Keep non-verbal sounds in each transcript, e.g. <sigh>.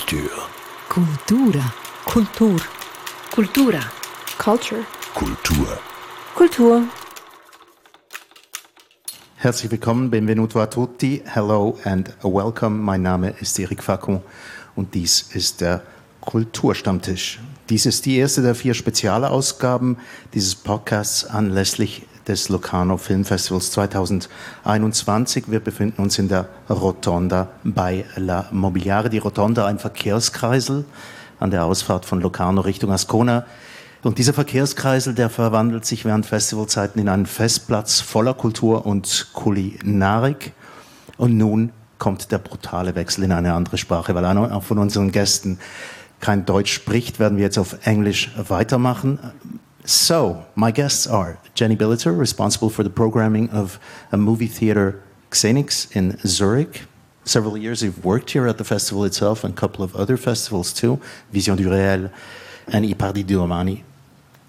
Kultur. Kultura. Kultur. Kultura. Culture. Kultur. Kultur. Herzlich willkommen, benvenuto a tutti, hello and welcome. Mein Name ist Eric Facon und dies ist der Kulturstammtisch. Dies ist die erste der vier Spezialausgaben dieses Podcasts anlässlich des Locarno Filmfestivals 2021. Wir befinden uns in der Rotonda bei La Mobiliare. Die Rotonda, ein Verkehrskreisel an der Ausfahrt von Locarno Richtung Ascona. Und dieser Verkehrskreisel, der verwandelt sich während Festivalzeiten in einen Festplatz voller Kultur und Kulinarik. Und nun kommt der brutale Wechsel in eine andere Sprache, weil einer von unseren Gästen kein Deutsch spricht, werden wir jetzt auf Englisch weitermachen. So, my guests are Jenny Billeter, responsible for the programming of a movie theater Xenix in Zurich. Several years you've worked here at the festival itself and a couple of other festivals too, Vision du Réel and I Pardi di Domani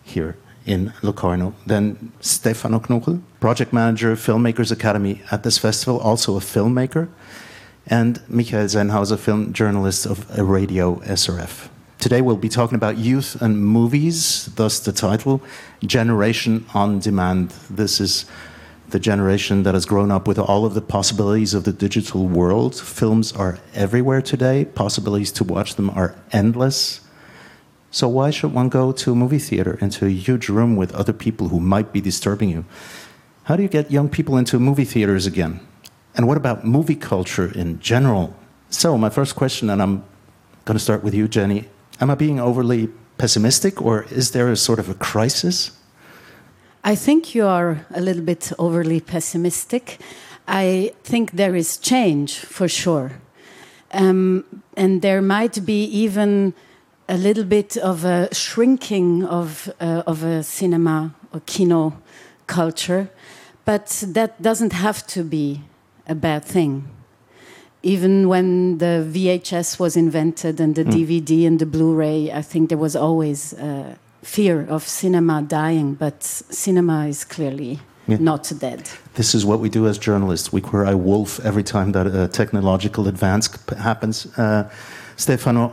here in Locarno. Then Stefano Knuchel, project manager, of Filmmakers Academy at this festival, also a filmmaker, and Michael Sennhauser, film journalist of Radio SRF. Today we'll be talking about youth and movies, thus the title, Generation on Demand. This is the generation that has grown up with all of the possibilities of the digital world. Films are everywhere today, possibilities to watch them are endless. So, why should one go to a movie theater, into a huge room with other people who might be disturbing you? How do you get young people into movie theaters again? And what about movie culture in general? So, my first question, and I'm going to start with you, Jenny. Am I being overly pessimistic, or is there a sort of a crisis? I think you are a little bit overly pessimistic. I think there is change for sure. Um, and there might be even a little bit of a shrinking of, uh, of a cinema or kino culture, but that doesn't have to be a bad thing. Even when the VHS was invented and the DVD and the Blu ray, I think there was always uh, fear of cinema dying, but cinema is clearly Yeah. not dead. This is what we do as journalists. We cry wolf every time that a technological advance happens. Uh, Stefano,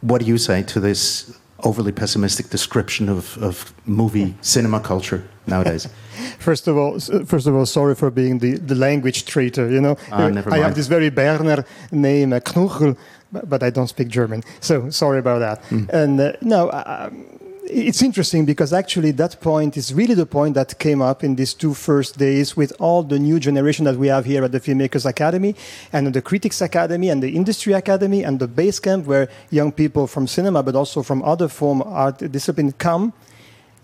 what do you say to this overly pessimistic description of, of movie cinema culture nowadays? <laughs> First of all, first of all, sorry for being the, the language traitor. You know, Ah, never I have this very Berner name, uh, Knuchel, but, but I don't speak German. So sorry about that. Hmm. And uh, no, um, it's interesting because actually that point is really the point that came up in these two first days with all the new generation that we have here at the Filmmakers Academy and the Critics Academy and the Industry Academy and the Base Camp, where young people from cinema but also from other form art discipline come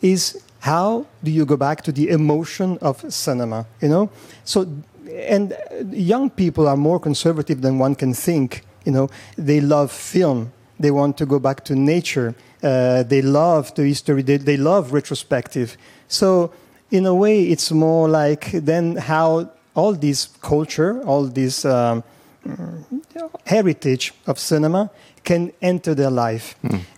is how do you go back to the emotion of cinema you know? So and young people are more conservative than one can think you know? They love film they want to go back to nature uh, they love the history they, they love retrospective so in a way it's more like then how all this culture all this um, heritage of cinema can enter their life.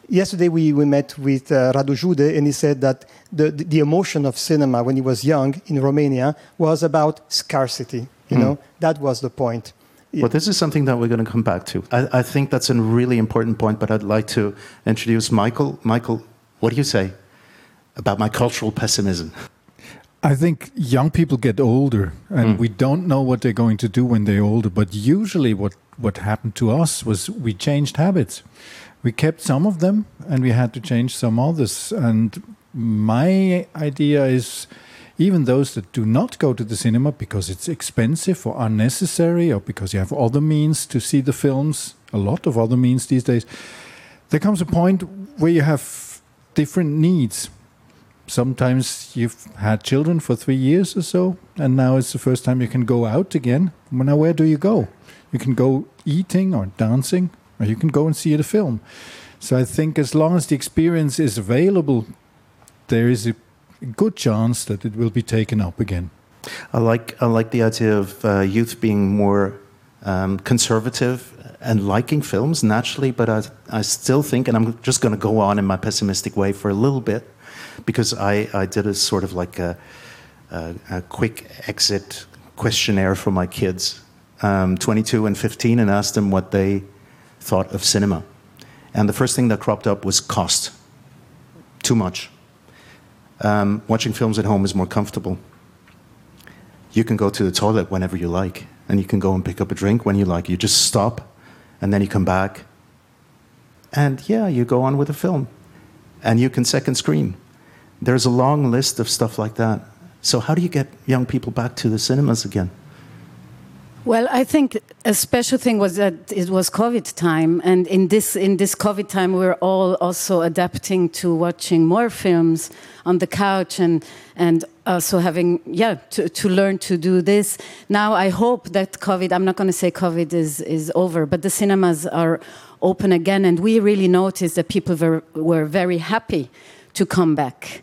Yesterday we, we met with uh, Radu Jude and he said that the, the, the emotion of cinema when he was young in Romania was about scarcity. You know, that was the point. Well, this is something that we're going to come back to. I, I think that's a really important point, but I'd like to introduce Michael. Michael, what do you say about my cultural pessimism? I think young people get older, and hmm. we don't know what they're going to do when they're older. But usually, what what happened to us was we changed habits. We kept some of them, and we had to change some others. And my idea is, even those that do not go to the cinema because it's expensive or unnecessary, or because you have other means to see the films, a lot of other means these days, there comes a point where you have different needs sometimes you've had children for three years or so, and now it's the first time you can go out again. Now, where do you go? You can go eating or dancing, or you can go and see the film. So I think as long as the experience is available, there is a good chance that it will be taken up again. I like I like the idea of uh, youth being more um, conservative and liking films naturally, but I I still think, and I'm just going to go on in my pessimistic way for a little bit, because I I did a sort of like a a, a quick exit questionnaire for my kids, um, 22 and 15, and asked them what they thought of cinema. And the first thing that cropped up was cost. Too much. Um, watching films at home is more comfortable. You can go to the toilet whenever you like, and you can go and pick up a drink when you like. You just stop, and then you come back, and yeah, you go on with the film. And you can second screen. There's a long list of stuff like that. So, how do you get young people back to the cinemas again? Well, I think a special thing was that it was COVID time, and in this in this COVID time, we're all also adapting to watching more films on the couch and and also having yeah to, to learn to do this. Now, I hope that COVID. I'm not going to say COVID is is over, but the cinemas are open again, and we really noticed that people were were very happy to come back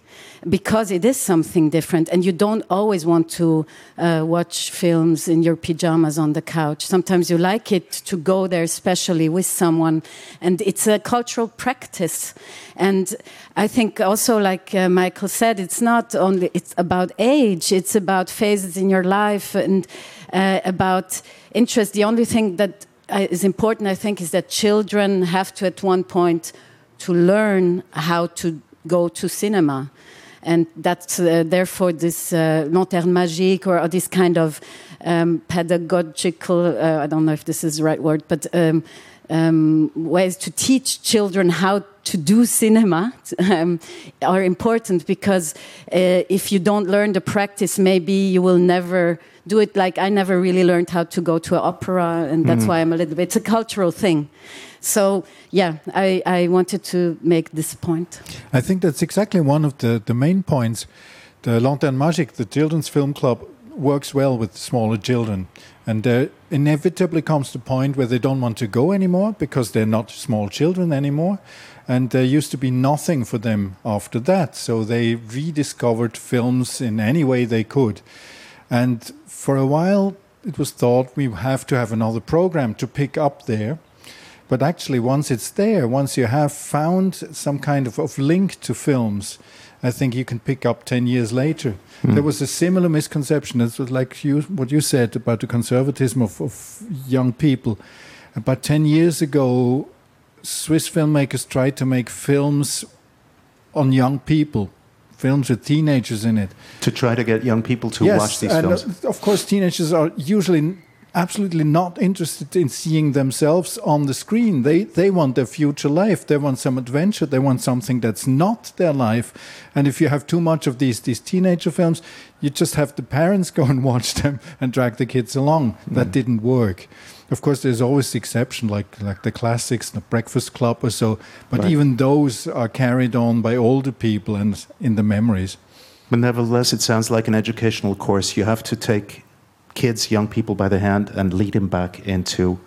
because it is something different and you don't always want to uh, watch films in your pajamas on the couch. Sometimes you like it to go there especially with someone and it's a cultural practice. And i think also like uh, michael said it's not only it's about age it's about phases in your life and uh, about interest. The only thing that uh, important i think is that children have to at one point to learn how to go to cinema and that's uh, therefore this uh, lanterne magique or, or, this kind of um, pedagogical uh, I don't know if this is the right word, but um, um, ways to teach children how to do cinema um, are important because uh, if you don't learn the practice, maybe you will never do it. Like I never really learned how to go to an opera, and that's mm. why I'm a little bit. It's a cultural thing. So yeah, I, I wanted to make this point. I think that's exactly one of the, the main points. The Lanterne Magique, the children's film club, works well with smaller children. And there inevitably comes the point where they don't want to go anymore because they're not small children anymore. And there used to be nothing for them after that. So they rediscovered films in any way they could. And for a while, it was thought we have to have another program to pick up there. But actually, once it's there, once you have found some kind of, of link to films, I think you can pick up 10 years later. Mm. There was a similar misconception. It was like you, what you said about the conservatism of, of young people. About 10 years ago, Swiss filmmakers tried to make films on young people, films with teenagers in it. To try to get young people to yes, watch these and films. Uh, of course, teenagers are usually absolutely not interested in seeing themselves on the screen. They they want their future life. They want some adventure. They want something that's not their life. And if you have too much of these these teenager films, you just have the parents go and watch them and drag the kids along. Mm. That didn't work. Of course, there's always the exception, like like the classics, the Breakfast Club or so. But right. even those are carried on by older people and in the memories. But nevertheless, it sounds like an educational course. You have to take kids, young people by the hand and lead them back into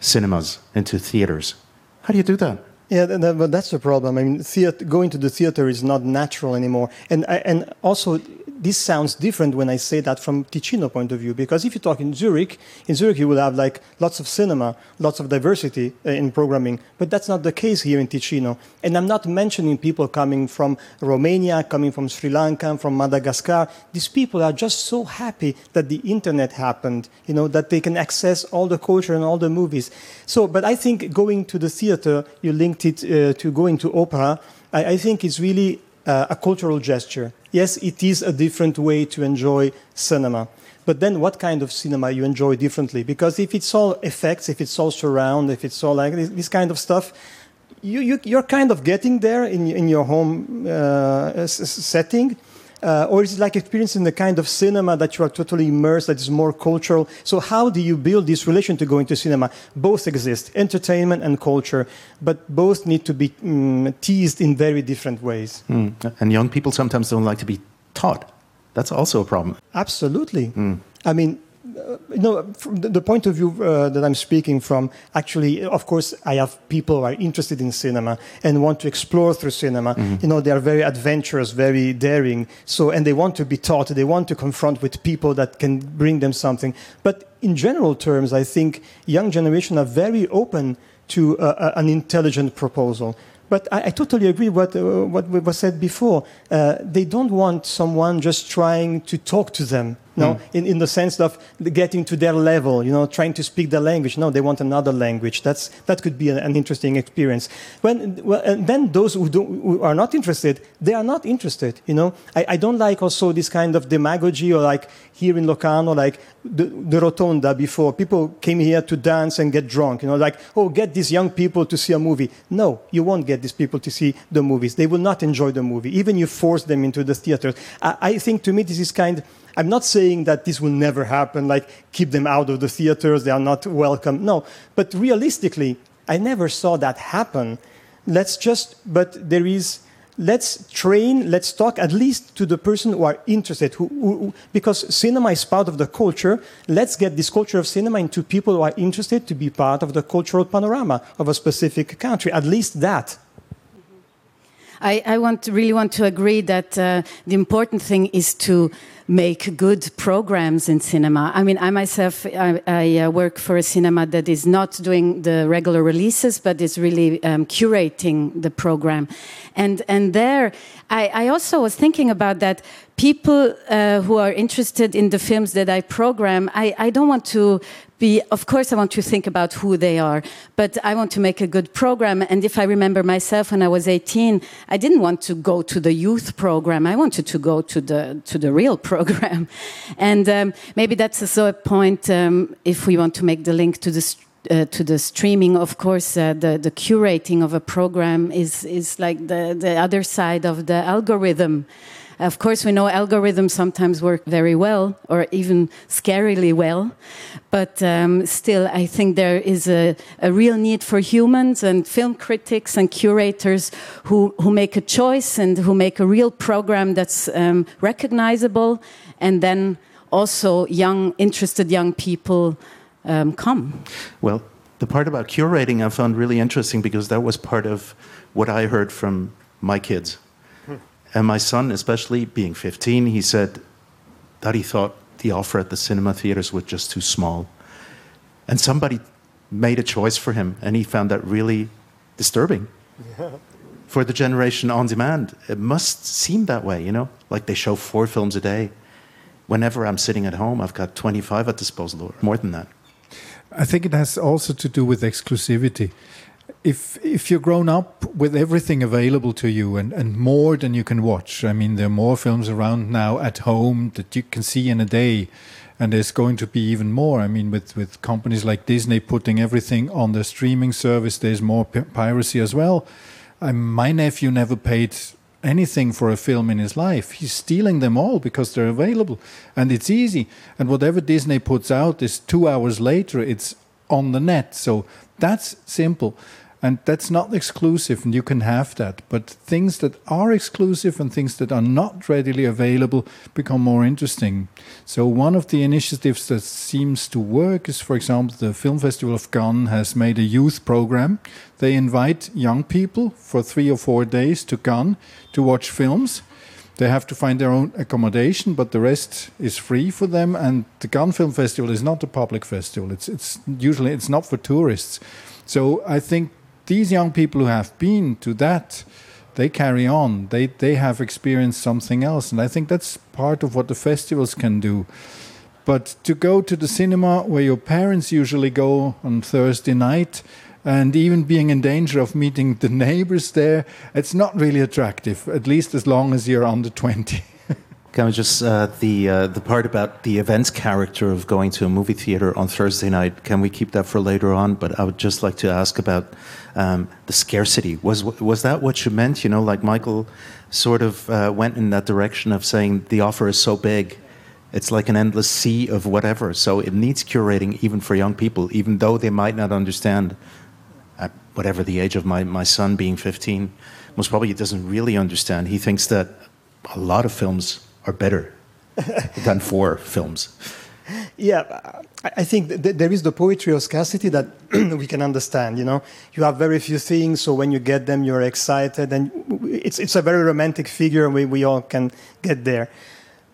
cinemas, into theaters. How do you do that? Yeah, but that's the problem. I mean, theater, going to the theater is not natural anymore, and and also this sounds different when I say that from Ticino point of view, because if you talk in Zurich, in Zurich you will have like lots of cinema, lots of diversity uh, in programming, but that's not the case here in Ticino. And I'm not mentioning people coming from Romania, coming from Sri Lanka, from Madagascar. These people are just so happy that the internet happened, you know, that they can access all the culture and all the movies. So, but I think going to the theater, you linked it uh, to going to opera. I, I think it's really uh, a cultural gesture. Yes, it is a different way to enjoy cinema. But then what kind of cinema you enjoy differently? Because if it's all effects, if it's all surround, if it's all like this, this kind of stuff, you, you, you're kind of getting there in, in your home uh, setting uh, or is it like experiencing the kind of cinema that you are totally immersed, that is more cultural? So, how do you build this relation to going to cinema? Both exist, entertainment and culture, but both need to be um, teased in very different ways. Mm. And young people sometimes don't like to be taught. That's also a problem. Absolutely. Mm. I mean, you know, from the, point of view uh, that I'm speaking from, actually, of course, I have people who are interested in cinema and want to explore through cinema. Mm-hmm. You know, they are very adventurous, very daring. So, and they want to be taught. They want to confront with people that can bring them something. But in general terms, I think young generation are very open to uh, an intelligent proposal. But I, I, totally agree what uh, what was said before. Uh, they don't want someone just trying to talk to them No, hmm. in, in the sense of getting to their level, you know, trying to speak the language. No, they want another language. That's that could be an, an interesting experience. When well, and then those who, don't, who are not interested, they are not interested. You know, I, I don't like also this kind of demagogy or like here in Locarno, like the, the Rotonda before. People came here to dance and get drunk. You know, like oh, get these young people to see a movie. No, you won't get these people to see the movies. They will not enjoy the movie, even you force them into the theaters. I, I think to me this is kind. I'm not saying that this will never happen, like keep them out of the theaters, they are not welcome. No, but realistically, I never saw that happen. Let's just, but there is, let's train, let's talk at least to the person who are interested, who, who, because cinema is part of the culture. Let's get this culture of cinema into people who are interested to be part of the cultural panorama of a specific country. At least that. I, I want really want to agree that uh, the important thing is to make good programs in cinema. I mean, I myself, I, I uh, work for a cinema that is not doing the regular releases, but is really um, curating the program. And, and there, I, I also was thinking about that people uh, who are interested in the films that I program, I, I don't want to be, of course, I want to think about who they are, but I want to make a good program. And if I remember myself when I was 18, I didn't want to go to the youth program. I wanted to go to the, to the real <laughs> program. And um, maybe that's also a point um, if we want to make the link to the uh, to the streaming, of course, uh, the, the curating of a program is, is like the, the other side of the algorithm. Of course, we know algorithms sometimes work very well or even scarily well, but um, still, I think there is a, a, real need for humans and film critics and curators who, who make a choice and who make a real program that's um, recognizable, and then also young, interested young people um, come. Well, the part about curating I found really interesting because that was part of what I heard from my kids. And my son, especially being 15, he said that he thought the offer at the cinema theaters was just too small. And somebody made a choice for him, and he found that really disturbing. Yeah. <laughs> For the generation on demand, it must seem that way, you know? Like they show four films a day. Whenever I'm sitting at home, I've got 25 at disposal, or more than that. I think it has also to do with exclusivity. If if you're grown up with everything available to you and, and more than you can watch, I mean, there are more films around now at home that you can see in a day, and there's going to be even more. I mean, with with companies like Disney putting everything on the streaming service, there's more piracy as well. Um, my nephew never paid anything for a film in his life. He's stealing them all because they're available and it's easy. And whatever Disney puts out is two hours later, it's on the net. So that's simple. And that's not exclusive, and you can have that. But things that are exclusive and things that are not readily available become more interesting. So, one of the initiatives that seems to work is, for example, the Film Festival of Cannes has made a youth program. They invite young people for three or four days to Cannes to watch films. They have to find their own accommodation, but the rest is free for them. And the Cannes Film Festival is not a public festival. It's, it's usually it's not for tourists. So I think these young people who have been to that, they carry on. They they have experienced something else, and I think that's part of what the festivals can do. But to go to the cinema where your parents usually go on Thursday night, and even being in danger of meeting the neighbors there, it's not really attractive. At least as long as you're under twenty. <laughs> Can we just uh, the uh, the part about the events character of going to a movie theater on Thursday night? Can we keep that for later on? But I would just like to ask about um, the scarcity. Was was that what you meant? You know, like Michael sort of uh, went in that direction of saying the offer is so big, it's like an endless sea of whatever. So it needs curating even for young people, even though they might not understand. At whatever the age of my, my son being 15, most probably he doesn't really understand. He thinks that a lot of films are better than four films. Yeah, I think th there is the poetry of scarcity that <clears throat> we can understand. You know, you have very few things, so when you get them, you're excited, and it's it's a very romantic figure. We we all can get there,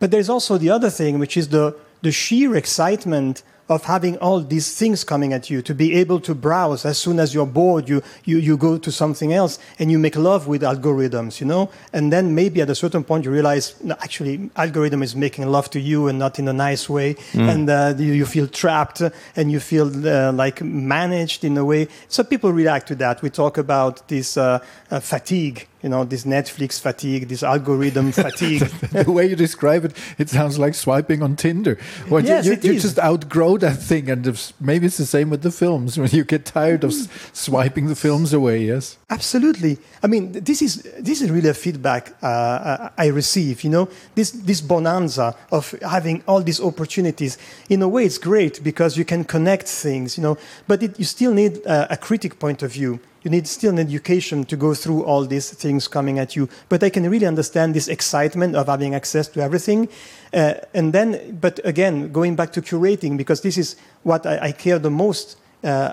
but there's also the other thing, which is the the sheer excitement of having all these things coming at you, to be able to browse as soon as you're bored, you, you, you go to something else and you make love with algorithms, you know? And then maybe at a certain point you realize, no, actually, algorithm is making love to you and not in a nice way. And uh, you, you feel trapped and you feel uh, like managed in a way. So people react to that. We talk about this uh, uh, fatigue, you know, this Netflix fatigue, this algorithm <laughs> fatigue. the way you describe it, it sounds like swiping on Tinder. Well, Yes, you, you just outgrow that thing, and maybe it's the same with the films. <laughs> When you get tired of swiping the films away, yes. Absolutely. I mean, this is this is really a feedback uh, I receive. You know, this this bonanza of having all these opportunities. In a way, it's great because you can connect things. You know, but it, you still need uh, a critic point of view. You need still an education to go through all these things coming at you. But I can really understand this excitement of having access to everything. Uh, and then, but again, going back to curating because this is what I, I care the most. Uh,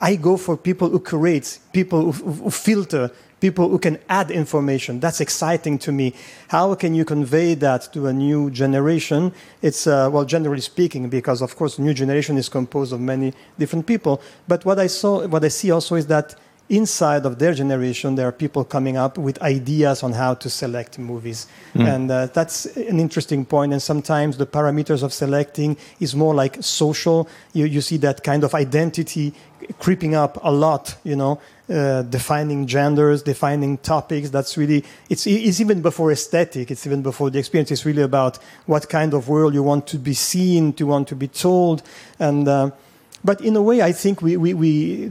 I go for people who curate, people who, who, filter, people who can add information. That's exciting to me. How can you convey that to a new generation? It's, uh, well, generally speaking, because of course, new generation is composed of many different people. But what I saw, what I see also is that inside of their generation, there are people coming up with ideas on how to select movies. And uh, that's an interesting point. And sometimes the parameters of selecting is more like social. You, you see that kind of identity creeping up a lot, you know, uh, defining genders, defining topics. That's really, it's, it's even before aesthetic, it's even before the experience. It's really about what kind of world you want to be seen, to want to be told. And, uh, but in a way, I think we, we, we,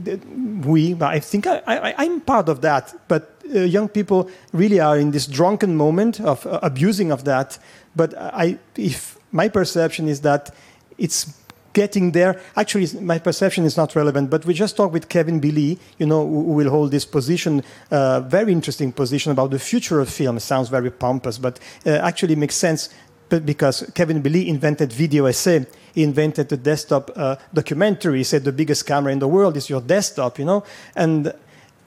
we I think I, I, I'm part of that. But uh, young people really are in this drunken moment of uh, abusing of that. But I, if my perception is that it's getting there. Actually, my perception is not relevant. But we just talked with Kevin B. Lee, you know, who who will hold this position, uh, very interesting position about the future of film. It sounds very pompous, but uh, actually makes sense because Kevin B. Lee invented video essay. He invented the desktop uh, documentary. He said the biggest camera in the world is your desktop, you know. And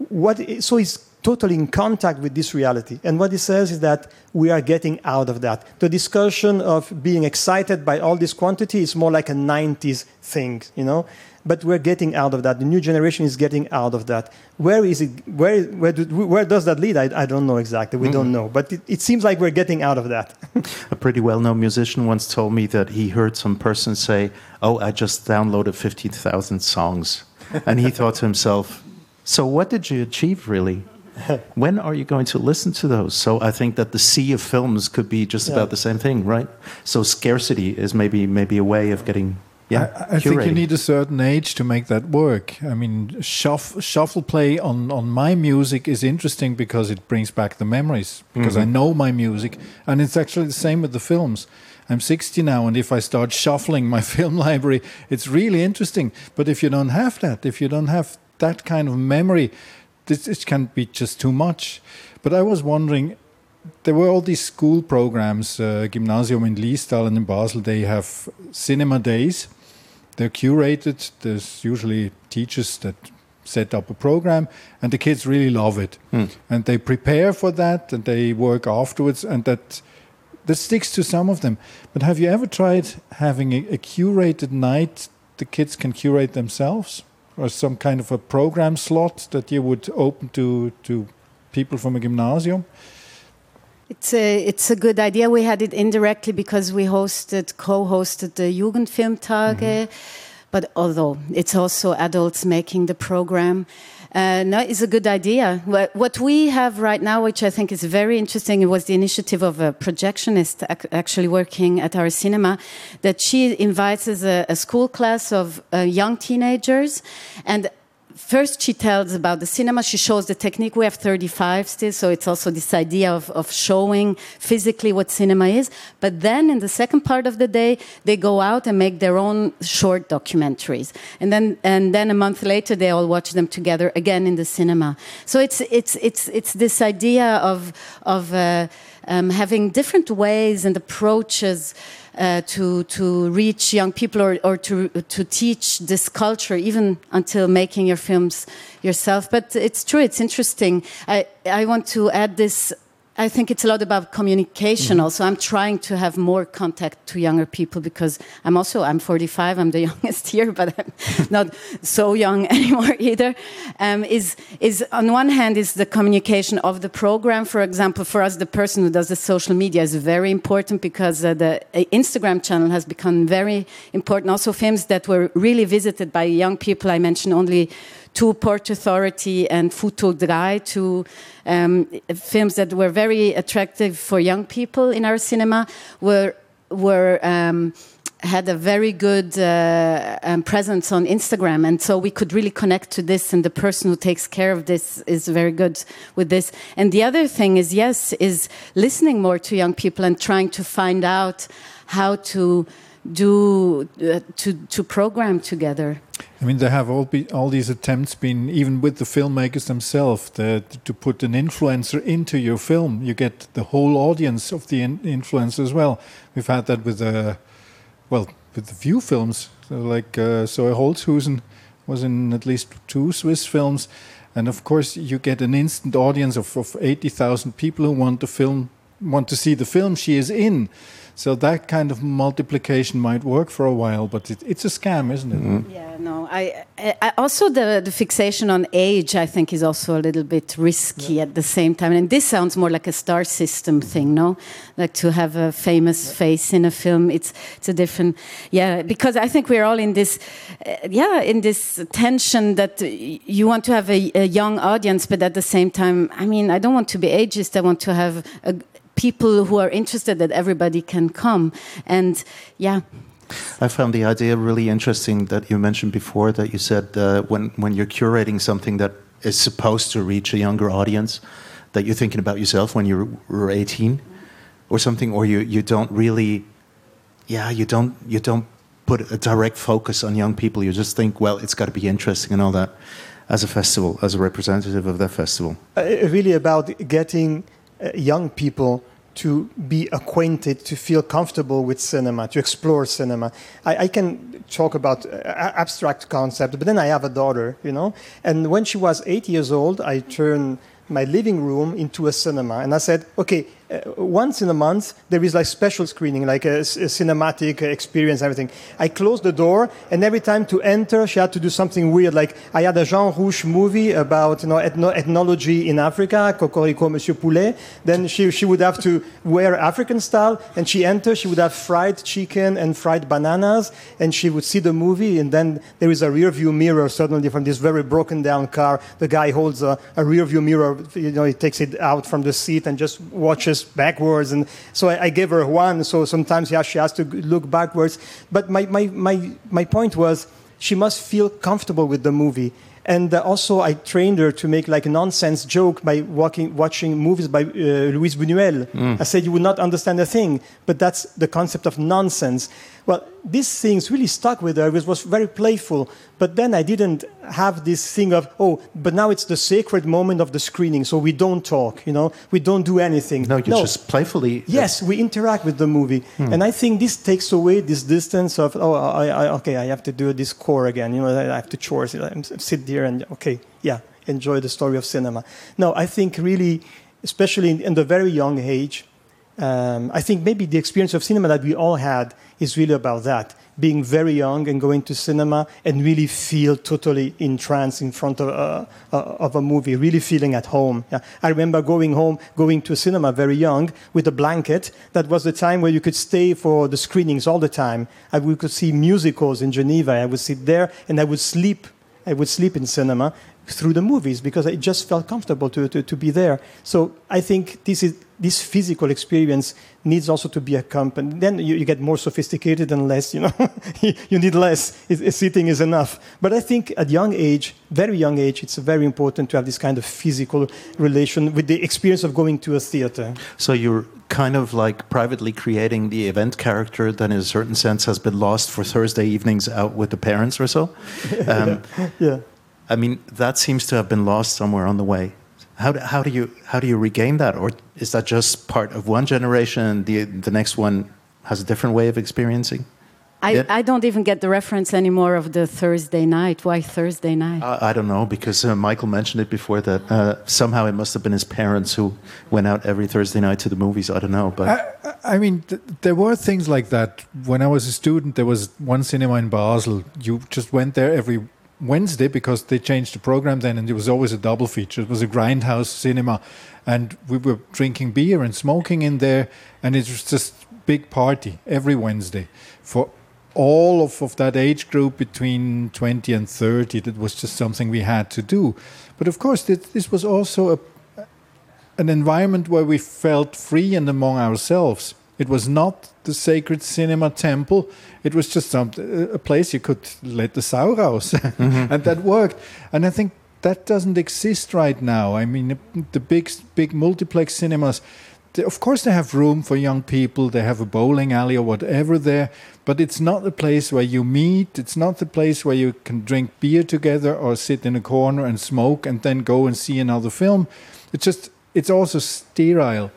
what so he's totally in contact with this reality. And what he says is that we are getting out of that. The discussion of being excited by all this quantity is more like a 90s thing, you know. But we're getting out of that. The new generation is getting out of that. Where is it? Where where, do, where does that lead? I, I don't know exactly. We don't mm-hmm. know. But it, it seems like we're getting out of that. <laughs> A pretty well known musician once told me that he heard some person say, Oh, I just downloaded 15,000 songs. <laughs> And he thought to himself, So what did you achieve really? <laughs> When are you going to listen to those? So I think that the sea of films could be just Yeah. about the same thing, right? So scarcity is maybe maybe a way of getting yeah. I, I think you need a certain age to make that work. I mean, shuff, shuffle play on, on my music is interesting because it brings back the memories, because I know my music. And it's actually the same with the films. I'm 60 now, and if I start shuffling my <laughs> film library, it's really interesting. But if you don't have that, if you don't have that kind of memory, this, this can be just too much. But I was wondering, there were all these school programs, uh, Gymnasium in Liestal and in Basel, they have cinema days. They're curated. There's usually teachers that set up a program, and the kids really love it. Hmm. And they prepare for that, and they work afterwards, and that that sticks to some of them. But have you ever tried having a, a curated night? The kids can curate themselves, or some kind of a program slot that you would open to to people from a gymnasium. It's a, it's a good idea. We had it indirectly because we hosted, co-hosted the Jugendfilmtage. But although it's also adults making the program, uh, no, it's a good idea. What, what we have right now, which I think is very interesting, it was the initiative of a projectionist ac- actually working at our cinema, that she invites a, a school class of uh, young teenagers, and first she tells about the cinema. She shows the technique. We have 35 still so it's also this idea of, of showing physically what cinema is. But then in the second part of the day they go out and make their own short documentaries. And then and then a month later they all watch them together again in the cinema. So it's it's it's it's this idea of of uh, um, having different ways and approaches uh, to to reach young people or, or to to teach this culture even until making your films yourself. But it's true it's interesting. I i want to add this I think it's a lot about communication. Also, I'm trying to have more contact to younger people because I'm also I'm 45. I'm the <laughs> youngest here, but I'm <laughs> not so young <laughs> anymore either. Um, is is on one hand is the communication of the program. For example, for us, the person who does the social media is very important because uh, the uh, Instagram channel has become very important. Also, films that were really visited by young people. I mentioned only to Port Authority and Futur Drei, two um, films that were very attractive for young people in our cinema, were were. Um, had a very good uh, um, presence on Instagram, and so we could really connect to this. And the person who takes care of this is very good with this. And the other thing is, yes, is listening more to young people and trying to find out how to do uh, to to program together. I mean, there have all be, all these attempts been even with the filmmakers themselves to put an influencer into your film. You get the whole audience of the in, influencer as well. We've had that with uh, well with the few films so like uh, Zoe Holzhusen was in at least two Swiss films, and of course you get an instant audience of, of eighty thousand people who want the film want to see the film she is in. So that kind of multiplication might work for a while, but it, it's a scam, isn't it? Mm-hmm. Yeah, no. I, I also the the fixation on age, I think, is also a little bit risky at the same time. And this sounds more like a star system thing, no? Like to have a famous face in a film. It's it's a different, yeah. Because I think we're all in this, uh, yeah, in this tension that you want to have a, a young audience, but at the same time, I mean, I don't want to be ageist. I want to have a people who are interested that everybody can come. And yeah. I found the idea really interesting that you mentioned before that you said uh, when when you're curating something that is supposed to reach a younger audience that you're thinking about yourself when you were 18 or something or you you don't really yeah you don't you don't put a direct focus on young people. You just think well it's got to be interesting and all that as a festival as a representative of that festival. Uh, really about getting young people to be acquainted, to feel comfortable with cinema, to explore cinema. I, I can talk about uh, abstract concepts, but then I have a daughter, you know. And when she was eight years old, I turned my living room into a cinema, and I said, okay, uh, Uh, once in a month there is like special screening, like a, a, cinematic experience, everything. I closed the door, and every time to enter, she had to do something weird. Like I had a Jean Rouch movie about you know ethno- ethnology in Africa, Cocorico Monsieur Poulet. Then she she would have to wear African style, and she enters. She would have fried chicken and fried bananas, and she would see the movie, and then there is a rear view mirror suddenly from this very broken down car. The guy holds a, a rear view mirror, you know, he takes it out from the seat and just watches backwards. And so I, I gave her one. So sometimes yeah, she has to look backwards. But my, my, my, my point was she must feel comfortable with the movie. And uh, also, I trained her to make like a nonsense joke by walking, watching movies by uh, Luis Buñuel. Mm. I said you would not understand a thing, but that's the concept of nonsense. Well, these things really stuck with her. It was very playful. But then I didn't have this thing of, oh, but now it's the sacred moment of the screening, so we don't talk, you know, we don't do anything. No, you no. just playfully. Yes, we interact with the movie. Hmm. And I think this takes away this distance of, oh, I, I, okay, I have to do this core again, you know, I have to chores, I sit there and, okay, yeah, enjoy the story of cinema. No, I think really, especially in, in the very young age, um, I think maybe the experience of cinema that we all had is really about that being very young and going to cinema and really feel totally entranced in front of, uh, uh, of a movie, really feeling at home. Yeah. I remember going home, going to a cinema very young with a blanket. That was the time where you could stay for the screenings all the time. I, we could see musicals in Geneva. I would sit there and I would sleep. I would sleep in cinema through the movies because I just felt comfortable to, to, to be there. So I think this is this physical experience needs also to be accompanied. Then you, you get more sophisticated and less, you know, <laughs> you need less. It, sitting is enough. But I think at young age, very young age, it's very important to have this kind of physical relation with the experience of going to a theater. So you're kind of like privately creating the event character that in a certain sense has been lost for Thursday evenings out with the parents or so. <laughs> Um, yeah. yeah. I mean, that seems to have been lost somewhere on the way. How do, how do you how do you regain that, or is that just part of one generation and the the next one has a different way of experiencing? I, Yeah. I don't even get the reference anymore of the Thursday night. Why Thursday night? I, I don't know because uh, Michael mentioned it before that uh, somehow it must have been his parents who went out every Thursday night to the movies. I don't know, but I mean, th- there were things like that. When I was a student, there was one cinema in Basel. You just went there every Wednesday because they changed the program then, and it was always a double feature. It was a grindhouse cinema, and we were drinking beer and smoking in there, and it was just big party every Wednesday for all of, of that age group between 20 and 30 that was just something we had to do but of course this, this was also a, an environment where we felt free and among ourselves. It was not the sacred cinema temple. It was just some a place you could let the sow raus, <laughs> mm-hmm. and that worked. And I think that doesn't exist right now. I mean, the big big multiplex cinemas. They, of course, they have room for young people. They have a bowling alley or whatever there, but it's not the place where you meet. It's not the place where you can drink beer together or sit in a corner and smoke and then go and see another film. It's just it's also sterile.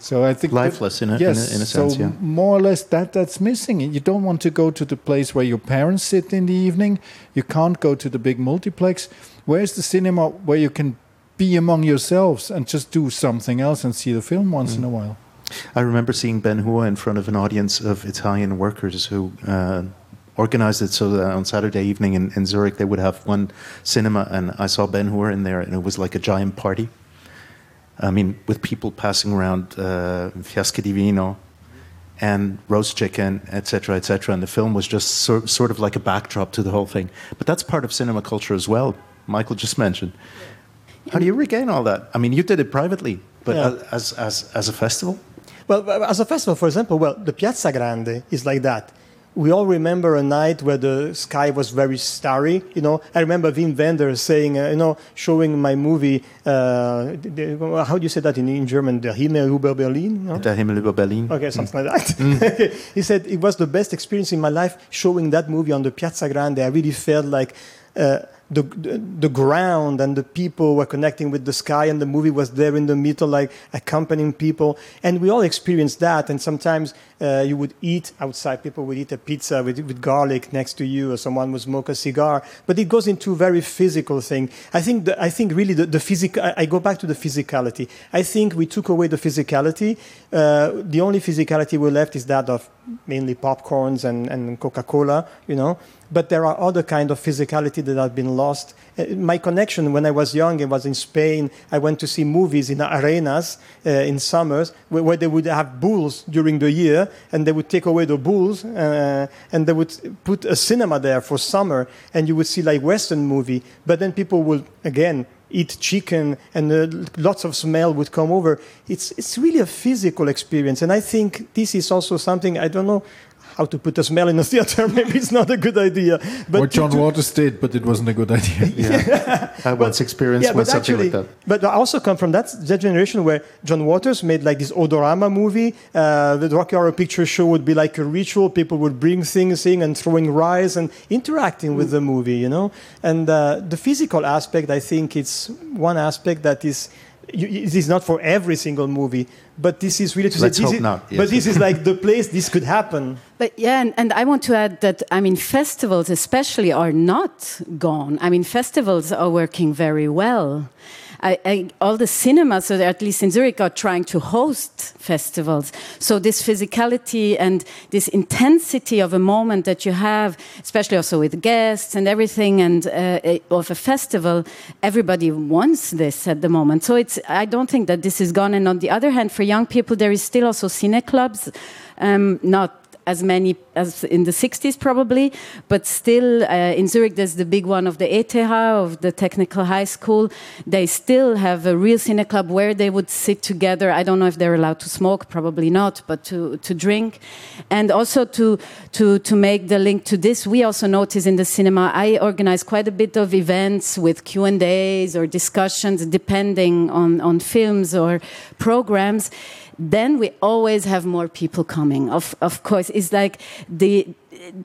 So I think that- Lifeless in a- in a- yes, in a sense, so yeah. more or less that that's missing. You don't want to go to the place where your parents sit in the evening. You can't go to the big multiplex. Where's the cinema where you can be among yourselves and just do something else and see the film once Mm. in a while? I remember seeing Ben Hur in front of an audience of Italian workers who uh, organized it so that on Saturday evening in, in Zurich they would have one cinema, and I saw Ben Hur in there, and it was like a giant party. I mean, with people passing around uh, fiaschi di vino and roast chicken, etc., etc. And the film was just sor- sort of like a backdrop to the whole thing. But that's part of cinema culture as well. Michael just mentioned. How do you regain all that? I mean, you did it privately, but Yeah. as, as, as a festival? Well, as a festival, for example, well, the Piazza Grande is like that. We all remember a night where the sky was very starry. You know, I remember Wim Wenders saying, uh, you know, showing my movie. Uh, the, how do you say that in, in German? Der Himmel über Berlin. No? Der Himmel über Berlin. Okay, something like that. <laughs> he said it was the best experience in my life showing that movie on the Piazza Grande. I really felt like uh, the, the ground and the people were connecting with the sky, and the movie was there in the middle, like accompanying people. And we all experienced that. And sometimes uh, you would eat outside. People would eat a pizza with, with garlic next to you, or someone would smoke a cigar. But it goes into very physical thing. I think. The, I think really the, the physical. I, I go back to the physicality. I think we took away the physicality. Uh, the only physicality we left is that of mainly popcorns and, and Coca-Cola. You know. But there are other kind of physicality that have been lost. Uh, my connection when I was young, I was in Spain. I went to see movies in arenas uh, in summers where, where they would have bulls during the year, and they would take away the bulls, uh, and they would put a cinema there for summer, and you would see like Western movie. But then people would again eat chicken, and uh, lots of smell would come over. It's it's really a physical experience, and I think this is also something I don't know how to put a smell in a <laughs> theater. Maybe it's not a good idea. But what John to- Waters did, but it wasn't a good idea. I once experienced yeah, with but something actually, like that. but I also come from that, that generation where John Waters made like this Odorama movie. Uh, the Rocky Horror Picture Show would be like a ritual. People would bring things in and throwing rice and interacting with the movie, you know. And uh, the physical aspect, I think, it's one aspect that is. You, it is not for every single movie, but this is really to Let's say. this hope is, not, yes. But this is like the place this could happen. But yeah, and, and I want to add that I mean, festivals especially are not gone. I mean, festivals are working very well. I, I, all the cinemas, at least in Zurich, are trying to host festivals. So this physicality and this intensity of a moment that you have, especially also with guests and everything, and uh, of a festival, everybody wants this at the moment. So it's. I don't think that this is gone. And on the other hand, for young people, there is still also cine clubs, um, not as many as in the 60s probably but still uh, in zurich there's the big one of the ETH of the technical high school. They still have a real cine club where they would sit together. I don't know if they're allowed to smoke probably not but to, to drink. And also to, to, to make the link to this we also notice in the cinema i organize quite a bit of events with q&a's or discussions depending on, on films or programs. Then we always have more people coming. Of, of course, it's like the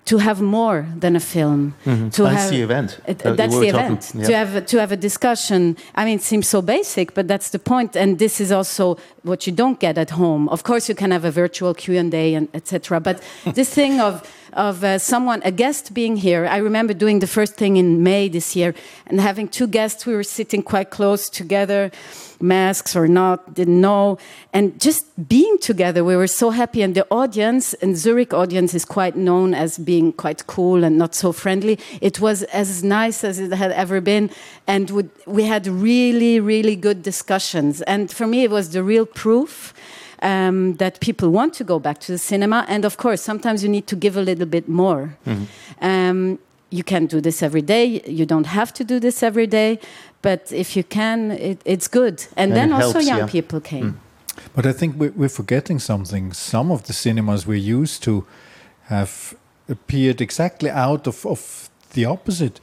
to have more than a film. To That's have, the event. it- that that's the talking- event. To have to have a discussion. I mean, it seems so basic, but that's the point. And this is also what you don't get at home. Of course, you can have a virtual Q and A and etc. But <laughs> this thing of of uh, someone, a guest being here. I remember doing the first thing in May this year and having two guests. We were sitting quite close together, masks or not, didn't know, and just being together. We were so happy. And the audience, and Zurich audience, is quite known as being quite cool and not so friendly. It was as nice as it had ever been, and would, we had really, really good discussions. And for me, it was the real proof um, that people want to go back to the cinema. And of course, sometimes you need to give a little bit more. Um, you can do this every day. You don't have to do this every day, but if you can, it, it's good. And, And then it also helps, young yeah. people came. But I think we're, we're forgetting something. Some of the cinemas we're used to have appeared exactly out of, of the opposite.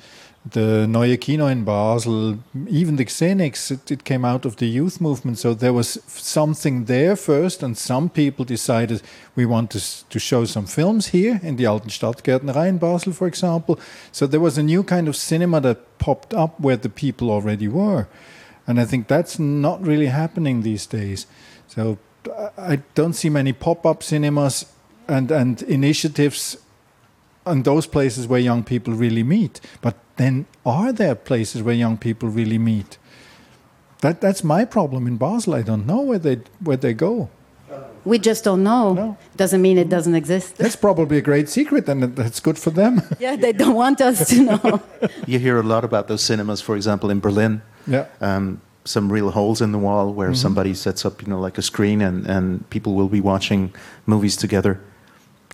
The Neue Kino in Basel, even the Xenix, it, it came out of the youth movement. So there was something there first, and some people decided we want to, to show some films here in the Alten Stadtgärtnerei in Basel, for example. So there was a new kind of cinema that popped up where the people already were. And I think that's not really happening these days. So I I don't see many pop-up cinemas and, and initiatives and those places where young people really meet. But then, are there places where young people really meet? That that's my problem in Basel. I don't know where they where they go. We just don't know. No. Doesn't mean it doesn't exist. That's probably a great secret, and that's good for them. <laughs> yeah, they don't want us to know. <laughs> You hear a lot about those cinemas, for example, in Berlin. yeah. Um, some real holes in the wall where Mm-hmm. somebody sets up, you know, like a screen and, and people will be watching movies together.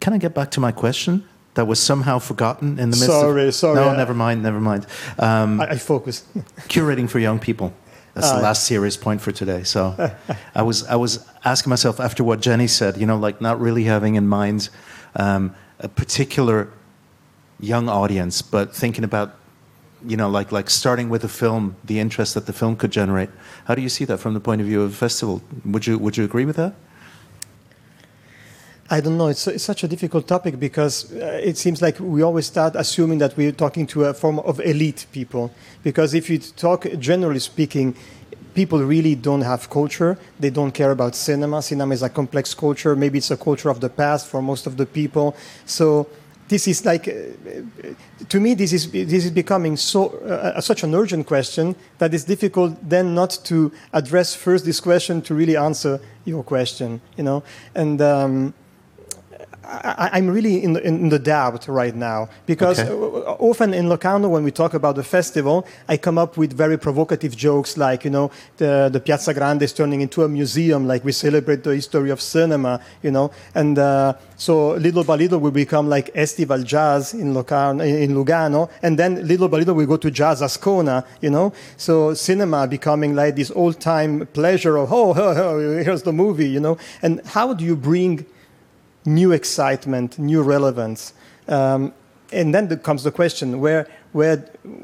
Can I get back to my question that was somehow forgotten in the midst Sorry, of... sorry, No, I- never mind, never mind. Um, I, I focus. <laughs> curating for young people. That's the Ah. last serious point for today. So <laughs> I was I was asking myself after what Jenny said, you know, like not really having in mind um, a particular young audience, but thinking about, you know, like like starting with a film, the interest that the film could generate. How do you see that from the point of view of a festival? Would you would you agree with that? I don't know. It's, it's such a difficult topic because uh, it seems like we always start assuming that we're talking to a form of elite people. Because if you talk, generally speaking, people really don't have culture. They don't care about cinema. Cinema is a complex culture. Maybe it's a culture of the past for most of the people. So this is like, uh, to me, this is this is becoming so uh, such an urgent question that it's difficult then not to address first this question to really answer your question. You know, and. Um, I, I'm really in the, in the doubt right now because Okay. often in Locarno, when we talk about the festival, I come up with very provocative jokes like, you know, the, the Piazza Grande is turning into a museum, like we celebrate the history of cinema, you know, and uh, so little by little we become like Estival Jazz in, Locarno, in Lugano, and then little by little we go to Jazz Ascona, you know, so cinema becoming like this old-time pleasure of, oh, <laughs> here's the movie, you know, and how do you bring new excitement, new relevance. Um, and then comes the question: where, where,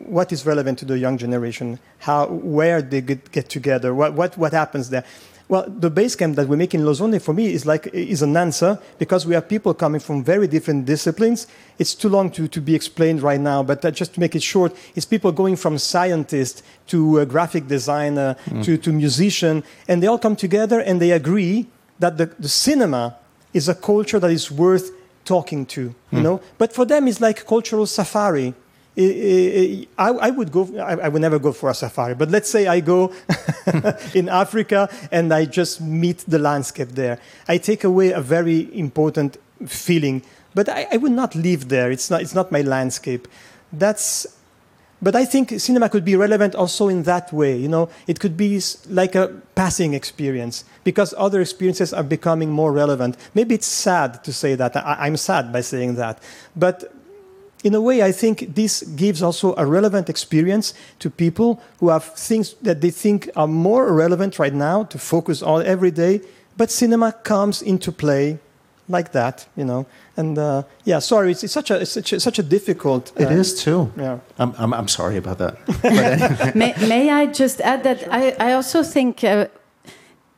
what is relevant to the young generation? How, where they get, get together? What, what, what happens there? Well, the base camp that we make in Losone for me is like is an answer because we have people coming from very different disciplines. It's too long to, to be explained right now, but uh, just to make it short, it's people going from scientist to a graphic designer to, to musician, and they all come together and they agree that the, the cinema is a culture that is worth talking to, you hmm. know. But for them, it's like a cultural safari. I, I, would go. I, I would never go for a safari. But let's say I go <laughs> <laughs> in Africa and I just meet the landscape there. I take away a very important feeling. But I, I would not live there. It's not. It's not my landscape. That's but I think cinema could be relevant also in that way. You know, it could be like a passing experience because other experiences are becoming more relevant. Maybe it's sad to say that. I, I'm sad by saying that, but in a way, I think this gives also a relevant experience to people who have things that they think are more relevant right now to focus on every day. But cinema comes into play like that, you know. And uh, yeah, sorry, it's, it's such a it's such a, such a difficult. It uh, is too. Yeah. I'm, I'm, I'm sorry about that. <laughs> may, may I just add that I, I also think uh,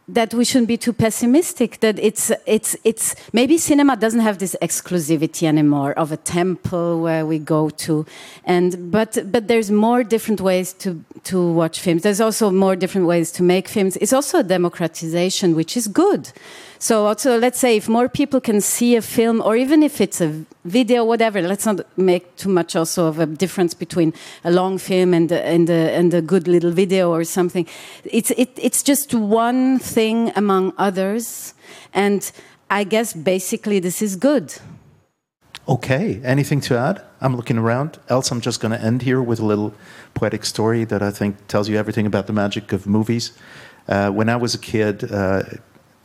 that we shouldn't be too pessimistic. That it's it's it's maybe cinema doesn't have this exclusivity anymore of a temple where we go to, and but but there's more different ways to to watch films. There's also more different ways to make films. It's also a democratization, which is good. So also, let's say if more people can see a film, or even if it's a video, whatever. Let's not make too much also of a difference between a long film and a, and a, and a good little video or something. It's it, it's just one thing among others, and I guess basically this is good. Okay, anything to add? I'm looking around. Else, I'm just going to end here with a little poetic story that I think tells you everything about the magic of movies. Uh, when I was a kid, uh,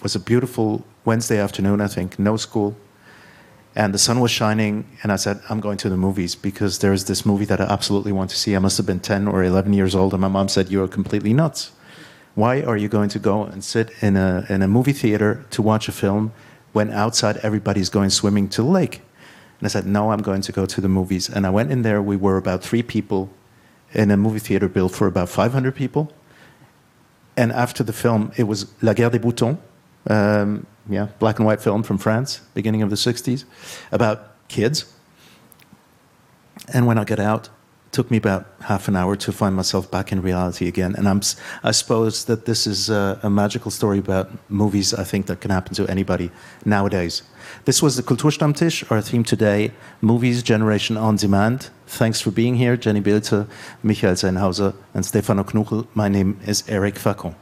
was a beautiful Wednesday afternoon, I think, no school. And the sun was shining, and I said, I'm going to the movies because there's this movie that I absolutely want to see. I must have been 10 or 11 years old, and my mom said, You're completely nuts. Why are you going to go and sit in a, in a movie theater to watch a film when outside everybody's going swimming to the lake? And I said, No, I'm going to go to the movies. And I went in there. We were about three people in a movie theater built for about 500 people. And after the film, it was La Guerre des Boutons, um, yeah, black and white film from France, beginning of the 60s, about kids. And when I got out, it took me about half an hour to find myself back in reality again. And I'm, I suppose that this is a, a magical story about movies, I think, that can happen to anybody nowadays. This was the Kulturstammtisch, our theme today, Movies Generation on Demand. Thanks for being here, Jenny Billeter, Michael Sennhauser, and Stefano Knuchel. My name is Eric Facon.